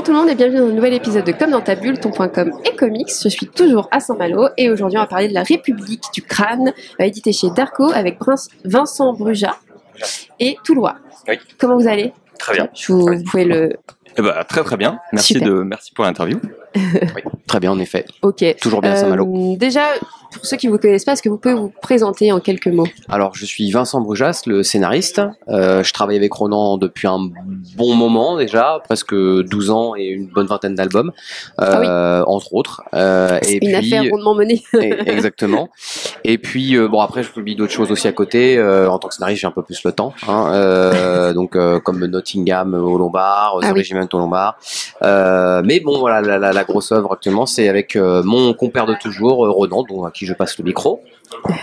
Bonjour tout le monde et bienvenue dans un nouvel épisode de Comme dans ta bulle, ton.com et comics. Je suis toujours à Saint-Malo et aujourd'hui on va parler de la République du crâne, euh, édité chez Darko avec Prince Vincent Bruja et Toulois. Oui. Comment vous allez? Très bien. Je vous, vous pouvez le. Eh ben, très très bien. Merci Super. de merci pour l'interview. Très bien, en effet. Ok. Toujours bien Saint-Malo. Euh, déjà, pour ceux qui vous connaissent pas, est-ce que vous pouvez vous présenter en quelques mots? Alors, je suis Vincent Brujas, le scénariste. Euh, je travaille avec Ronan depuis un bon moment déjà, presque 12 ans et une bonne vingtaine d'albums, euh, entre autres. Euh, et Une puis, affaire rondement menée. et- exactement. Et puis, euh, bon, après, je publie d'autres choses aussi à côté. Euh, en tant que scénariste, j'ai un peu plus le temps. Hein, euh, donc, euh, comme Nottingham au Lombard, The Ah oui. Regiment au Lombard. Euh, mais bon, voilà, la, la- la grosse œuvre actuellement, c'est avec euh, mon compère de toujours, euh, Ronan, dont, à qui je passe le micro.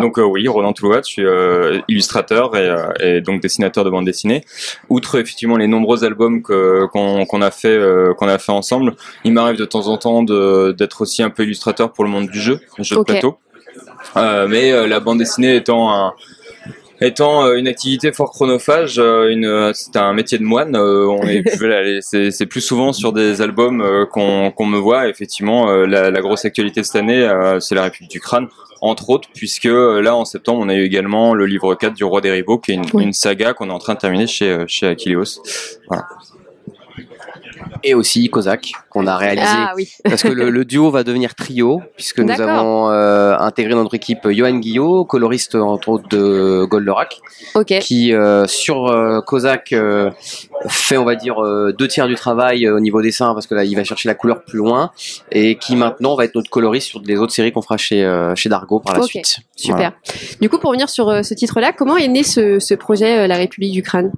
Donc euh, oui, Roland Toulouse, je suis euh, illustrateur et, euh, et donc dessinateur de bande dessinée. Outre effectivement les nombreux albums qu'on a fait euh, qu'on a fait ensemble, il m'arrive de temps en temps d'être aussi un peu illustrateur pour le monde du jeu, le jeu de plateau. Euh, mais euh, la bande dessinée étant un étant euh, une activité fort chronophage, euh, une, euh, c'est un métier de moine. on est, c'est, c'est plus souvent sur des albums qu'on, qu'on me voit. Effectivement, la, la grosse actualité de cette année, c'est la République du crâne, entre autres, puisque là en septembre, on a eu également le livre 4 du Roi des Ribauds, qui est une, Oui. une saga qu'on est en train de terminer chez chez Achilleos. Et aussi Kozak, qu'on a réalisé Ah oui. Parce que le, le duo va devenir trio, puisque nous avons euh, intégré dans notre équipe Johan Guillot, coloriste entre autres de Goldorak, Ok. qui euh, sur euh, Kozak euh, fait on va dire deux tiers du travail au niveau dessin, parce que là il va chercher la couleur plus loin, et qui maintenant va être notre coloriste sur les autres séries qu'on fera chez, chez Dargo par la suite. Super. Du coup, pour revenir sur ce titre-là, comment est né ce, ce projet, La République du crâne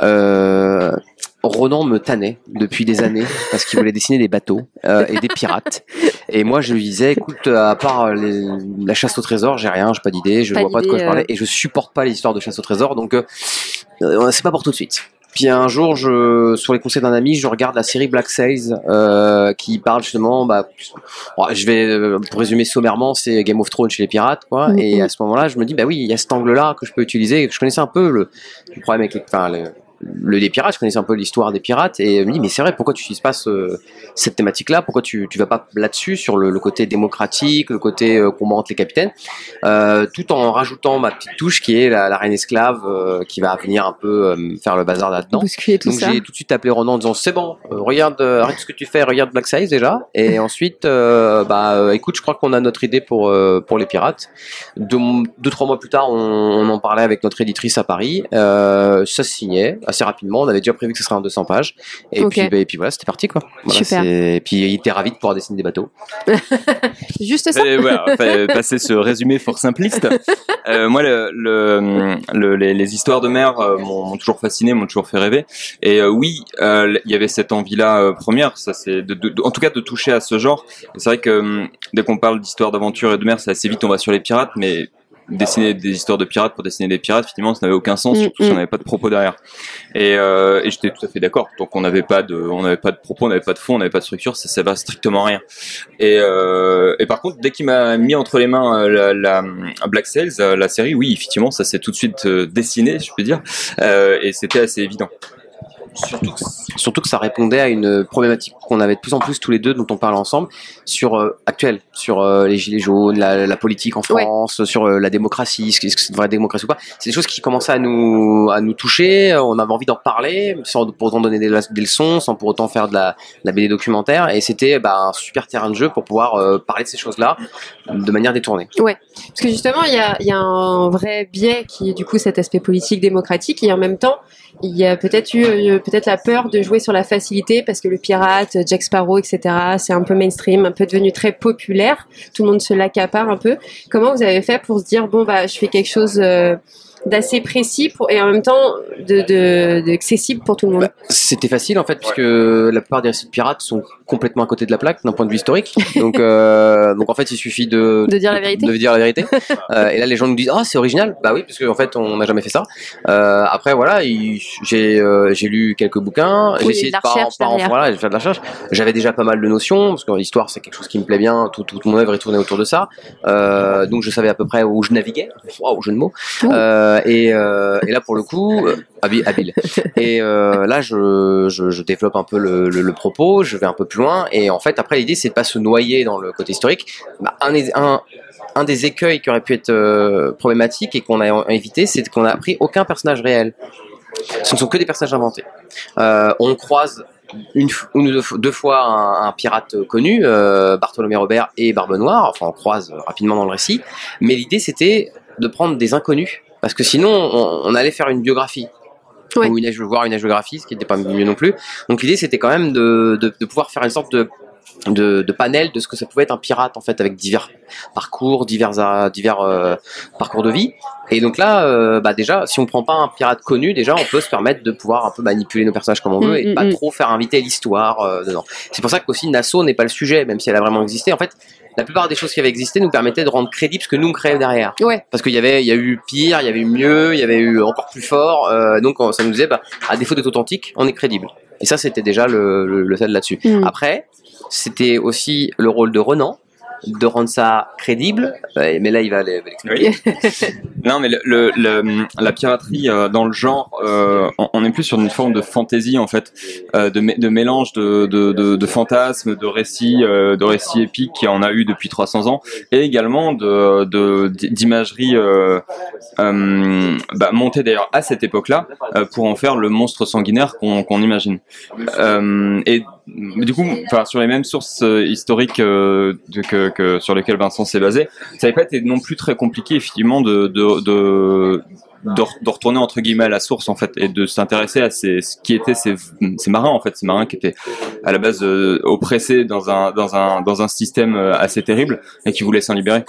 Euh, Ronan me tannait depuis des années parce qu'il voulait dessiner des bateaux euh, et des pirates. Et moi, je lui disais, écoute, à part les- la chasse au trésor, j'ai rien, j'ai pas d'idée, je Pas vois pas de quoi je parlais, euh. et je supporte pas les histoires de chasse au trésor, donc euh, euh, c'est pas pour tout de suite. Puis un jour, je, sur les conseils d'un ami, je regarde la série Black Sails euh, qui parle justement, bah, bon, je vais euh, pour résumer sommairement, c'est Game of Thrones chez les pirates, quoi. Mhm. Et à ce moment-là, je me dis, bah oui, il y a cet angle-là que je peux utiliser. Je connaissais un peu le, le problème avec les, enfin, le des pirates, je connaissais un peu l'histoire des pirates et je me dis mais c'est vrai pourquoi tu utilises pas ce- cette thématique là pourquoi tu tu vas pas là-dessus sur le, le côté démocratique le côté euh, les capitaines? Euh, tout en rajoutant ma petite touche qui est la, la reine esclave euh, qui va venir un peu euh, faire le bazar là-dedans donc j'ai tout de suite appelé Ronan en disant c'est bon, regarde, arrête ce que tu fais, regarde Black Size déjà. Et ensuite, bah écoute, je crois qu'on a notre idée pour pour les pirates. Deux, deux trois mois plus tard, on, on en parlait avec notre éditrice à Paris. Ça se signait assez rapidement. On avait déjà prévu que ce serait en 200 pages. Et Ok. puis bah, et puis voilà, c'était parti quoi. Voilà, Super. c'est- Et puis il était ravi de pouvoir dessiner des bateaux. Juste ça Et voilà, passer ce résumé fort simpliste. Euh, moi, le, le, le- les, les histoires de mer euh, m'ont toujours fasciné, m'ont toujours fait rêver. Et euh, oui, euh, il y avait cette envie-là euh, première, ça c'est de, de- de- en tout cas de toucher à ce genre. C'est vrai que hum, dès qu'on parle d'histoire d'aventure et de mer, c'est assez vite on va sur les pirates, mais dessiner des histoires de pirates pour dessiner des pirates, finalement, ça n'avait aucun sens, Mm, surtout si mm. on n'avait pas de propos derrière. Et, euh, et j'étais tout à fait d'accord. Donc on n'avait pas de, on n'avait pas de propos, on n'avait pas de fond, on n'avait pas de structure, ça, ça va strictement rien. Et, euh, et par contre, dès qu'il m'a mis entre les mains euh, la, la Black Sails, euh, la série, oui, effectivement, ça s'est tout de suite euh, dessiné, je peux dire, euh, et c'était assez évident. Surtout que, surtout que ça répondait à une problématique qu'on avait de plus en plus tous les deux, dont on parle ensemble, sur euh, actuelle, sur euh, les gilets jaunes, la, la politique en Ouais. France, sur euh, la démocratie, est-ce que c'est une vraie démocratie ou pas. C'est des choses qui commençaient à nous à nous toucher. On avait envie d'en parler, sans pour autant donner des, leçons, sans pour autant faire de la, de la BD documentaire. Et c'était bah, un super terrain de jeu pour pouvoir parler de ces choses-là de manière détournée. Parce que justement, il y a, y a un vrai biais qui est du coup cet aspect politique, démocratique, et en même temps, il y a peut-être eu peut-être la peur de jouer sur la facilité parce que le pirate, Jack Sparrow, etc., c'est un peu mainstream, un peu devenu très populaire. Tout le monde se l'accapare un peu. Comment vous avez fait pour se dire bon bah je fais quelque chose euh, d'assez précis pour, et en même temps de, de, de accessible pour tout le monde. Bah, C'était facile en fait, puisque la plupart des récits de pirates sont complètement à côté de la plaque d'un point de vue historique. Donc, euh, donc en fait, il suffit de, De dire la vérité. De, dire la vérité. Euh, et là, les gens nous disent Ah, c'est original. Bah oui, parce qu'en fait, on n'a jamais fait ça. Euh, après, voilà, il- j'ai euh, j'ai lu quelques bouquins. J'ai essayé de la de en- en voilà, la recherche. J'avais déjà pas mal de notions, parce que l'histoire, c'est quelque chose qui me plaît bien. Tout, toute mon œuvre est tournée autour de ça. Euh, donc, je savais à peu près où je naviguais. Waouh, jeu de mots. Ouh. Euh, Euh, et, là, pour le coup, euh, habile. Et là, je, développe un peu le, propos, je vais un peu plus loin. Et en fait, après, l'idée, c'est de pas se noyer dans le côté historique. Bah, un, des- écueils qui aurait pu être problématique et qu'on a évité, c'est qu'on a pris aucun personnage réel. Ce ne sont que des personnages inventés. On croise deux, fois un, un pirate connu, euh, Bartholomé Robert et Barbe Noire. Enfin, on croise rapidement dans le récit. Mais l'idée, c'était de prendre des inconnus. Parce que sinon, on, on allait faire une biographie. Ouais. Ou une, voire une hagiographie, ce qui n'était pas mieux non plus. Donc l'idée, c'était quand même de, de, de pouvoir faire une sorte de, de, de panel de ce que ça pouvait être un pirate, en fait, avec divers parcours, divers, divers euh, parcours de vie. Et donc là, euh, bah déjà, si on prend pas un pirate connu, déjà, on peut se permettre de pouvoir un peu manipuler nos personnages comme on veut Mm, et de mm, pas mm. trop faire inviter l'histoire euh, dedans. C'est pour ça qu'aussi Nassau n'est pas le sujet, même si elle a vraiment existé. En fait, la plupart des choses qui avaient existé nous permettaient de rendre crédible ce que nous on créait derrière. Ouais. Parce qu'il y avait, il y a eu pire, il y avait eu mieux, il y avait eu encore plus fort. euh, donc on- ça nous disait, bah, à défaut d'être authentique, on est crédible. Et ça, c'était déjà le, le, le là-dessus. Mm. Après, c'était aussi le rôle de Renan de rendre ça crédible. Euh, Mais là, il va l'expliquer. Non, mais le, le- le- la piraterie euh, dans le genre, euh, on, est plus sur une forme de fantaisie en fait, de, mé- de mélange de, de, de, fantasmes, de récits, de récits épiques qui en a eu depuis 300 ans, et également de d'imagerie euh, bah, montée d'ailleurs à cette époque-là pour en faire le monstre sanguinaire qu'on imagine. Et du coup, enfin sur les mêmes sources euh, historiques euh, que, que sur lesquelles Vincent s'est basé, ça n'avait pas été non plus très compliqué effectivement de de, de de, de retourner entre guillemets à la source en fait et de s'intéresser à ces, ce qui étaient ces, ces marins en fait ces marins qui étaient à la base euh, oppressés dans un dans un dans un système euh, assez terrible et qui voulaient s'en libérer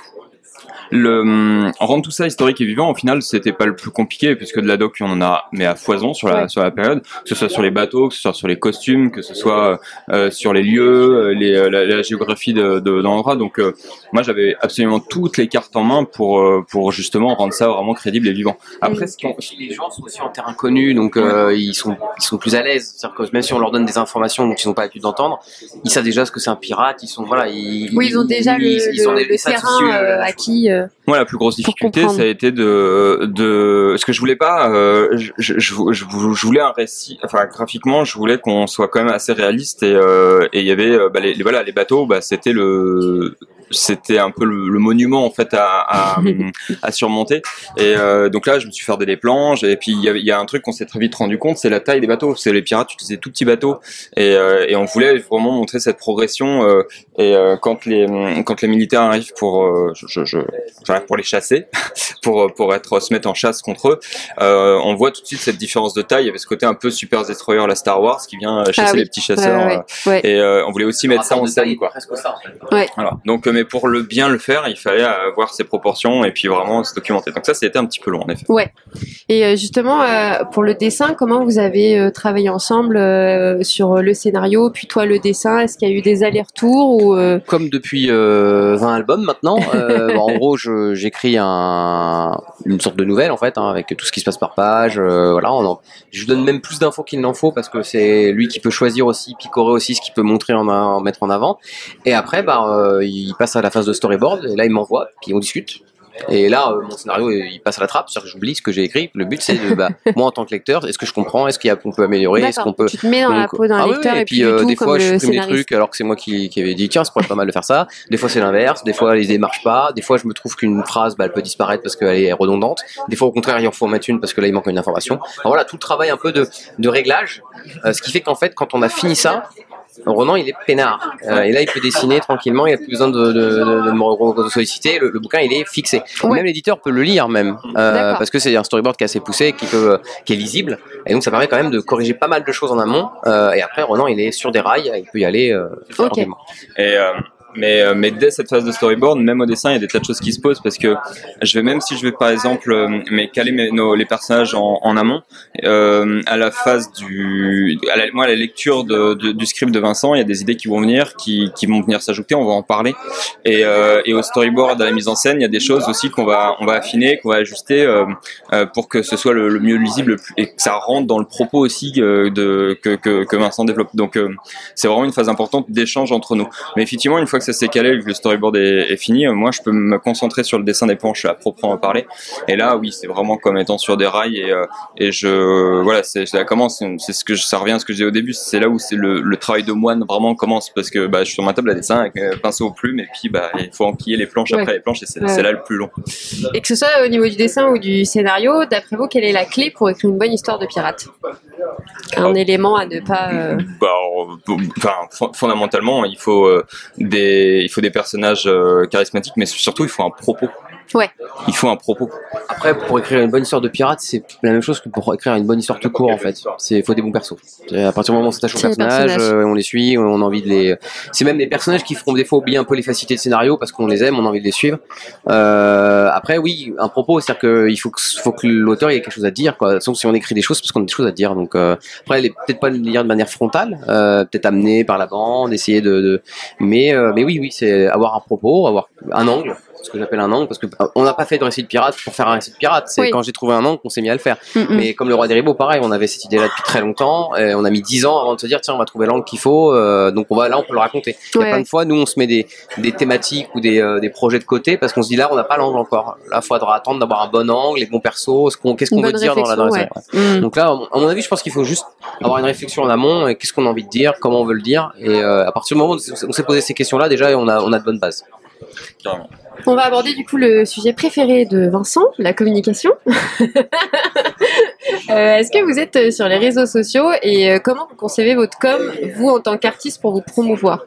le rendre tout ça historique et vivant au final c'était pas le plus compliqué puisque de la doc on en a mais à foison sur la Ouais. sur la période que ce soit sur les bateaux que ce soit sur les costumes que ce soit euh, sur les lieux euh, les, euh, la, la géographie de, de, de l'endroit donc euh, moi j'avais absolument toutes les cartes en main pour euh, pour justement rendre ça vraiment crédible et vivant après ce qu'on les gens sont aussi en terrain connu, donc euh, ils sont ils sont plus à l'aise. C'est-à-dire que même si on leur donne des informations dont ils n'ont pas l'habitude d'entendre, ils savent déjà ce que c'est un pirate. Ils sont voilà, ils, Oui, ils ont déjà le, ils- ils ont le, des- le terrain euh, euh, acquis. Euh. Moi, la plus grosse difficulté, ça a été de, de, ce que je voulais pas, euh, je, je, je, voulais un récit, enfin, graphiquement, je voulais qu'on soit quand même assez réaliste et, euh, et il y avait, bah, les, les- voilà, les bateaux, bah, c'était le, c'était un peu le, le monument, en fait, à, à, à surmonter. Et, euh, donc là, je me suis fait des planches et puis il y, il y a un truc qu'on s'est très vite rendu compte, c'est la taille des bateaux. C'est les pirates utilisaient tout petits bateaux et, euh, et on voulait vraiment montrer cette progression, euh, et euh, quand les, quand les militaires arrivent pour, euh, je, je, je- j'arrive pour les chasser, pour pour être se mettre en chasse contre eux. Euh, on voit tout de suite cette différence de taille. Il y avait ce côté un peu Super Destroyer, la Star Wars, qui vient chasser Ah oui. les petits chasseurs. Ouais, ouais, ouais. Et euh, on voulait aussi mettre ça en scène, quoi. ça, en fait. Voilà. Donc, mais pour le bien le faire, il fallait avoir ses proportions et puis vraiment se documenter. Donc ça, c'était un petit peu long en effet. Et euh, justement, euh, pour le dessin, comment vous avez euh, travaillé ensemble sur le scénario, puis toi le dessin? Est-ce qu'il y a eu des allers-retours ou Comme depuis euh, 20 albums maintenant, euh, en gros, je- j'écris un, une sorte de nouvelle en fait, hein, avec tout ce qui se passe par page. voilà, on en- je lui donne même plus d'infos qu'il n'en faut parce que c'est lui qui peut choisir aussi, picorer aussi ce qu'il peut montrer en, en mettre en avant. Et après, bah, il passe à la phase de storyboard et là il m'envoie, puis on discute. Et là, euh, mon scénario, il passe à la trappe, c'est-à-dire que j'oublie ce que j'ai écrit. Le but, c'est de, bah, moi en tant que lecteur, est-ce que je comprends, est-ce qu'il y a qu'on peut améliorer, est-ce qu'on peut tu te mets dans la donc, peau d'un ah oui, lecteur oui, et, puis, euh, des fois je supprime des trucs alors que c'est moi qui, qui avais dit tiens ça pourrait être pas mal de faire ça. Des fois c'est l'inverse. Des fois les idées marchent pas. Des fois je me trouve qu'une phrase bah, elle peut disparaître parce qu'elle est redondante. Des fois au contraire il en faut en mettre une parce que là il manque une information. Alors voilà tout le travail un peu de, de réglage euh, ce qui fait qu'en fait quand on a fini ça Ronan il est peinard. Euh, et là il peut dessiner tranquillement il a plus besoin de, de, de, de me solliciter. Le, le bouquin il est fixé. Ouais. même l'éditeur peut le lire même. Euh, parce que c'est un storyboard qui est assez poussé qui peut qui est lisible. Et donc ça permet quand même de corriger pas mal de choses en amont. Euh, et après Ronan il est sur des rails. Il peut y aller euh, Ok. tranquillement. Et euh, mais, euh, mais dès cette phase de storyboard, même au dessin, il y a des tas de choses qui se posent parce que je vais même si je vais par exemple euh, mais caler mes, nos, les personnages en, en amont, euh, à la phase du, à la, moi à la lecture de, de- du script de Vincent, il y a des idées qui vont venir, qui, qui vont venir s'ajouter, on va en parler. Et, euh, et au storyboard, à la mise en scène, il y a des choses aussi qu'on va, on va affiner, qu'on va ajuster euh, euh, pour que ce soit le, le mieux lisible et que ça rentre dans le propos aussi de, que, que, Vincent développe. Donc c'est vraiment une phase importante d'échange entre nous. Mais effectivement, une fois que que ça s'est calé, que le storyboard est, est, fini, moi je peux me concentrer sur le dessin des planches à proprement parler. Et là, oui, c'est vraiment comme étant sur des rails et, euh, et je voilà, c'est ça commence, c'est ce que je, ça revient à ce que disais au début, c'est là où c'est le, le, travail de moine vraiment commence parce que bah, je suis sur ma table à dessin avec un pinceau aux plumes et puis bah il faut enquiller les planches après les planches et c'est là le plus long. Et que ce soit au niveau du dessin ou du scénario, d'après vous, quelle est la clé pour écrire une bonne histoire de pirate? Un élément à ne pas. Euh, bah, fondamentalement, il faut euh, des, il faut des personnages euh, charismatiques, mais surtout il faut un propos. Ouais. Il faut un propos. Après, pour écrire une bonne histoire de pirate, c'est la même chose que pour écrire une bonne histoire tout court, en fait. C'est, faut des bons persos. À partir du moment où on s'attache aux personnages, on les suit, on a envie de les. C'est même des personnages qui feront des fois oublier un peu les facilités de scénario parce qu'on les aime, on a envie de les suivre. Euh, après, oui, un propos, c'est-à-dire qu'il faut que, faut que l'auteur ait quelque chose à dire, quoi. Sauf si on écrit des choses, parce qu'on a des choses à dire. Donc, euh, après, peut-être pas lire de manière frontale, euh, peut-être amenée par la bande, essayer de, de... mais, euh, mais oui, oui, c'est avoir un propos, avoir un angle ce que j'appelle un angle, parce que euh, on n'a pas fait de récit de pirate pour faire un récit de pirate. C'est quand j'ai trouvé un angle qu'on s'est mis à le faire. Mais comme le roi des ribots, pareil, on avait cette idée-là depuis très longtemps. Et on a mis dix ans avant de se dire tiens, on va trouver l'angle qu'il faut. Euh, donc on va là, on peut le raconter. Il y a plein de fois, nous, on se met des, des thématiques ou des, euh, des projets de côté parce qu'on se dit là, on n'a pas l'angle encore. Là, il faudra attendre d'avoir un bon angle, les bons persos, qu'est-ce qu'on veut dire dans la. Dans mm. Donc là, à mon avis, je pense qu'il faut juste avoir une réflexion en amont et qu'est-ce qu'on a envie de dire, comment on veut le dire. Et à partir du moment où on s'est posé ces questions-là, déjà, on a, on a de bonnes bases. On va aborder du coup le sujet préféré de Vincent, la communication. Euh, est-ce que vous êtes euh, sur les réseaux sociaux et euh, comment vous concevez votre com, vous en tant qu'artiste, pour vous promouvoir?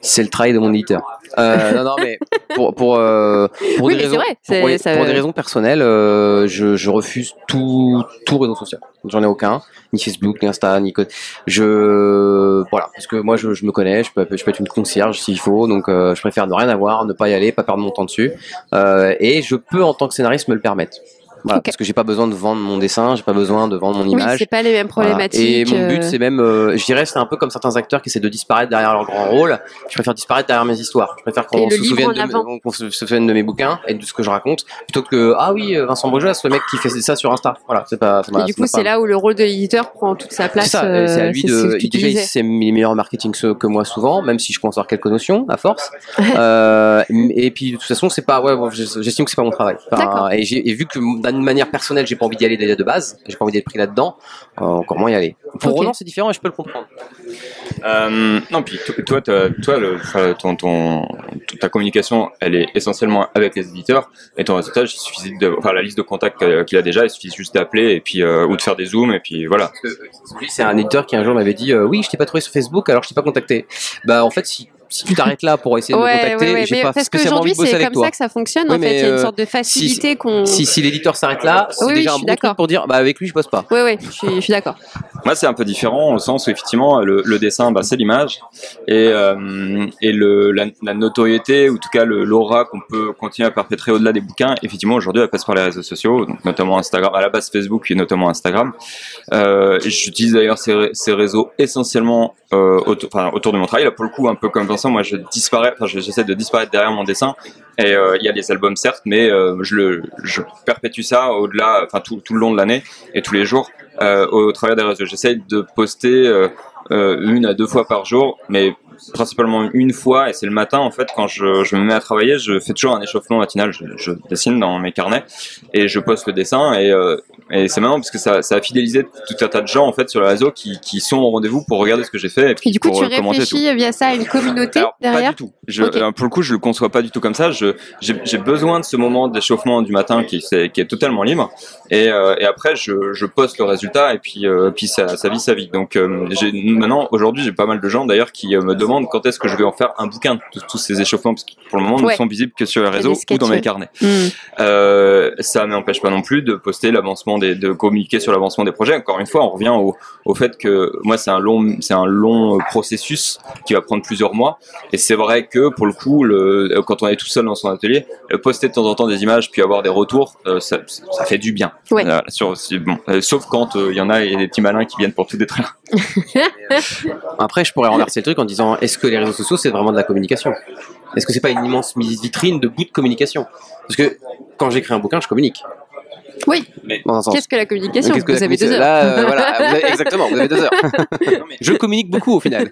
C'est le travail de mon éditeur. Euh, non, non, mais pour, pour, euh, pour, des, raisons, pour, des raisons personnelles, euh, je, je, refuse tout, tout réseau social. J'en ai aucun, ni Facebook, ni Insta, ni code. Je, voilà, parce que moi, je, je me connais, je peux, je peux être une concierge s'il faut, donc je préfère ne rien avoir, ne pas y aller, pas perdre mon temps dessus. et je peux, en tant que scénariste, me le permettre. Voilà, Parce que j'ai pas besoin de vendre mon dessin, j'ai pas besoin de vendre mon image. Oui, c'est pas les mêmes problématiques. Et mon but, euh. c'est même, euh, je dirais, c'est un peu comme certains acteurs qui essaient de disparaître derrière leur grand rôle. Je préfère disparaître derrière mes histoires. Je préfère qu'on se, souvienne de, qu'on se souvienne de mes bouquins et de ce que je raconte, plutôt que ah oui, Vincent Bourgeois, c'est le mec qui fait ça sur Insta. Voilà, c'est pas. Et du coup, c'est là où le rôle de l'éditeur prend toute sa place. C'est à euh, lui de. Déjà, il sait meilleurs marketing que moi souvent, même si je conserve quelques notions à force. et puis de toute façon, c'est pas. Ouais, j'estime que c'est pas mon travail. et, vu que d'une manière personnelle j'ai pas envie d'y aller déjà de base, j'ai pas envie d'être pris là-dedans, euh, encore moins y aller. Pour Roland, c'est différent et je peux le comprendre. Euh, non, puis toi, toi, le, ton, ton, ta communication, elle est essentiellement avec les éditeurs, et ton résultat, il suffit de, enfin, la liste de contacts qu'il a déjà, il suffit juste d'appeler et puis euh, ou de faire des zooms et puis voilà. C'est un éditeur qui un jour m'avait dit, oui, je t'ai pas trouvé sur Facebook, alors je t'ai pas contacté. Bah en fait, si si tu t'arrêtes là pour essayer de me contacter, j'ai pas spécialement envie de bosser avec toi. C'est comme ça que ça fonctionne. en fait, il y a une euh, sorte de facilité qu'on. Si, si l'éditeur s'arrête là, c'est déjà un bon truc pour dire, bah avec lui, je bosse pas. Oui, oui, je suis, d'accord. Moi, c'est un peu différent au sens où effectivement, le, le dessin, bah, c'est l'image et euh, et le la, la, notoriété, ou en tout cas l'aura qu'on peut continuer à perpétrer au-delà des bouquins. Effectivement, aujourd'hui, elle passe par les réseaux sociaux, donc notamment Instagram, à la base Facebook, puis notamment Instagram. Euh, J'utilise d'ailleurs ces, ces réseaux essentiellement euh, autour, enfin, autour de mon travail. Là, pour le coup, un peu comme Moi, je disparais, enfin, j'essaie de disparaître derrière mon dessin. Et euh, il y a les albums, certes, mais euh, je le, je perpétue ça au-delà, enfin, tout, tout le long de l'année et tous les jours euh, au travers des réseaux. J'essaie de poster une à deux fois par jour, mais principalement une fois et c'est le matin en fait quand je, je, me mets à travailler je fais toujours un échauffement matinal. Je, je dessine dans mes carnets et je poste le dessin et, euh, et c'est marrant parce que ça, ça, a fidélisé tout un tas de gens en fait sur le réseau qui, qui sont au rendez-vous pour regarder ce que j'ai fait et, puis du coup pour tu réfléchis via ça à une communauté derrière pas du tout. Je, euh, pour le coup je le conçois pas du tout comme ça. J'ai besoin de ce moment d'échauffement du matin qui, est, qui est totalement libre et, euh, et après je, je, poste le résultat et puis, euh, puis ça, ça vit sa vie donc j'ai maintenant aujourd'hui j'ai pas mal de gens d'ailleurs qui me demandent quand est-ce que je vais en faire un bouquin de tous ces échauffements, parce que pour le moment, ils ne sont visibles que sur les réseaux ou dans mes carnets. Mm. Euh, ça m'empêche pas non plus de poster l'avancement des, de communiquer sur l'avancement des projets. Encore une fois, on revient au, au fait que moi, c'est un long, c'est un long processus qui va prendre plusieurs mois. Et c'est vrai que pour le coup, le, quand on est tout seul dans son atelier, poster de temps en temps des images puis avoir des retours, euh, ça, ça, fait du bien. Euh, sur, bon, euh, sauf quand il y en a et des petits malins qui viennent pour tout détruire. Après, je pourrais renverser le truc en disant est-ce que les réseaux sociaux c'est vraiment de la communication? Est-ce que c'est pas une immense vitrine de bout de communication? Parce que quand j'écris un bouquin, je communique. Oui. Mais Dans un sens. Qu'est-ce que la communication Qu'est-ce que Vous la avez deux heures. Là, euh, voilà, vous avez- exactement, vous avez deux heures. Non, mais- Je communique beaucoup au final.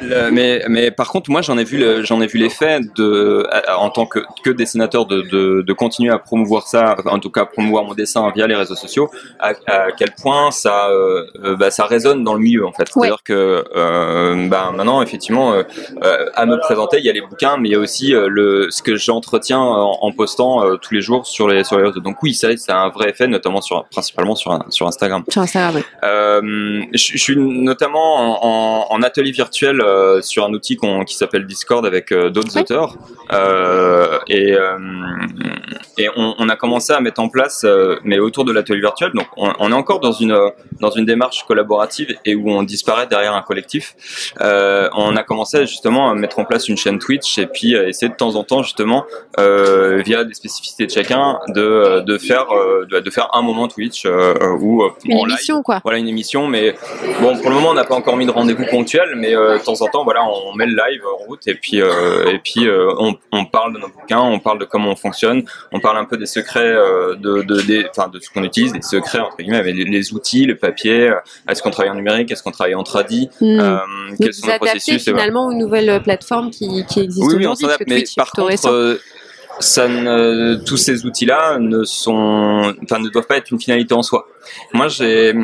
Le- mais, mais par contre, moi, j'en ai vu, le- j'en ai vu l'effet de, à- en tant que, que dessinateur, de, de, de continuer à promouvoir ça, en tout cas promouvoir mon dessin via les réseaux sociaux, à, à quel point ça, euh, euh, bah, ça résonne dans le milieu en fait. Ouais. C'est-à-dire que, euh, bah, maintenant, effectivement, euh, euh, à me présenter, il y a les bouquins, mais il y a aussi euh, le, ce que j'entretiens en, en postant euh, tous les jours sur les, sur les réseaux. Donc oui, ça, a un vrai effet, notamment sur, principalement sur, sur Instagram. Sur Instagram. Euh, je, je suis notamment en, en- en atelier virtuel euh, sur un outil qui s'appelle Discord avec euh, d'autres Oui. auteurs et, et on, on a commencé à mettre en place, mais autour de l'atelier virtuel. Donc on, on est encore dans une dans une démarche collaborative et où on disparaît derrière un collectif. On a commencé justement à mettre en place une chaîne Twitch et puis essayer de temps en temps justement via des spécificités de chacun de de faire de, de faire un moment Twitch euh, euh, Une en live, émission, quoi. voilà une émission mais bon pour le moment on n'a pas encore mis de rendez-vous ponctuel mais euh, de temps en temps voilà on met le live en route et puis euh, et puis euh, on, on parle de nos bouquins on parle de comment on fonctionne on parle un peu des secrets euh, de de des enfin de ce qu'on utilise des secrets entre guillemets mais les, les outils le papier euh, est-ce qu'on travaille en numérique est-ce qu'on travaille en tradi euh, Donc quels sont adaptez processus finalement aux nouvelles plateformes qui, qui existent Oui, oui, on aujourd'hui. s'adapte, mais par contre, euh, ça ne, tous ces outils-là ne sont, enfin, ne doivent pas être une finalité en soi. Moi, j'ai,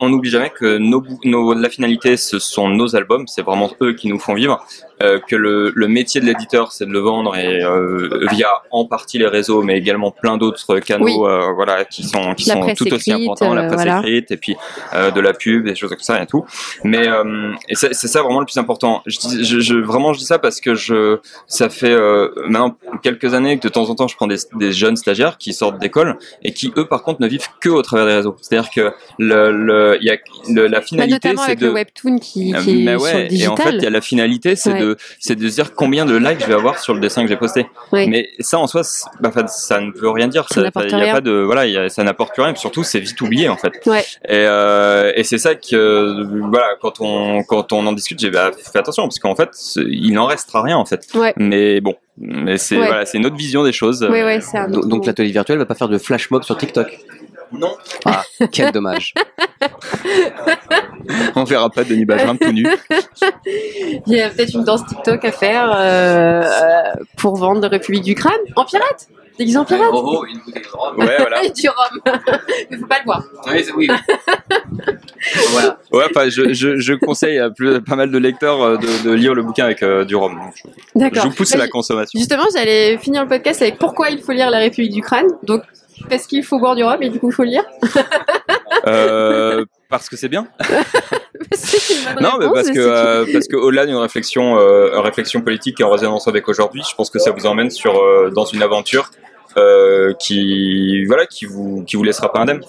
on n'oublie jamais que nos, nos, la finalité, ce sont nos albums, c'est vraiment eux qui nous font vivre. Euh, que le, le métier de l'éditeur, c'est de le vendre et euh, via en partie les réseaux, mais également plein d'autres canaux, Oui. euh, voilà, qui sont qui La sont tout aussi importants, la euh, presse voilà. écrite et puis euh, de la pub, des choses comme ça et tout. Mais euh, c'est c'est ça vraiment le plus important. Je, dis- je, je vraiment je dis ça parce que je ça fait euh, maintenant quelques années que de temps en temps je prends des, des jeunes stagiaires qui sortent d'école et qui eux par contre ne vivent que au travers des réseaux. C'est-à-dire que le, le, il y a, le- la Bah, finalité notamment c'est avec de le webtoon qui, euh, qui est mais sur ouais, le digital. et en fait, il y a la finalité, c'est Ouais. de, c'est de se dire combien de likes je vais avoir sur le dessin que j'ai posté. Oui. Mais ça, en soi, bah, ça ne veut rien dire. Ça Ça, n'apporte il y a rien. pas de, voilà, il y a- ça n'apporte plus rien. Et surtout, c'est vite oublié, en fait. Ouais. Et, euh, et c'est ça que, euh, voilà, quand on, quand on en discute, j'ai, bah, fais attention, parce qu'en fait, il n'en restera rien, en fait. Ouais. Mais bon, mais c'est, Ouais. voilà, c'est une autre vision des choses. Donc, donc l'atelier virtuel va pas faire de flash mob sur TikTok. Non. Ah, quel dommage. On verra pas Denis Bajram tout nu. Il y a peut-être une danse TikTok à faire euh, euh, pour vendre de République du Crâne en pirate. Déguisé en pirate. Oh, une bouteille de rhum. Ouais, voilà. Et du rhum. Mais faut pas le boire. Oui, oui. voilà. Ouais, enfin, je, je, je conseille à plus, pas mal de lecteurs euh, de, de lire le bouquin avec euh, du rhum. Donc, je- D'accord. vous pousse à Bah, la consommation. Justement, j'allais finir le podcast avec pourquoi il faut lire La République du Crâne. Donc, parce qu'il faut boire du rhum et du coup, il faut le lire. Euh, parce que c'est bien. Non, mais réponse, parce que euh, parce que au-delà d'une réflexion euh, réflexion politique qui est en résonance avec aujourd'hui, je pense que ça vous emmène sur euh, dans une aventure euh, qui voilà qui vous qui vous laissera pas indemne.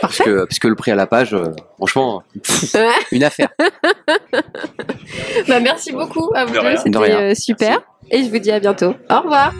Parce que, parce que le prix à la page, euh, franchement, Ouais. une affaire. Bah, merci beaucoup à vous De deux, c'était euh, super. Et je vous dis à bientôt. Au revoir.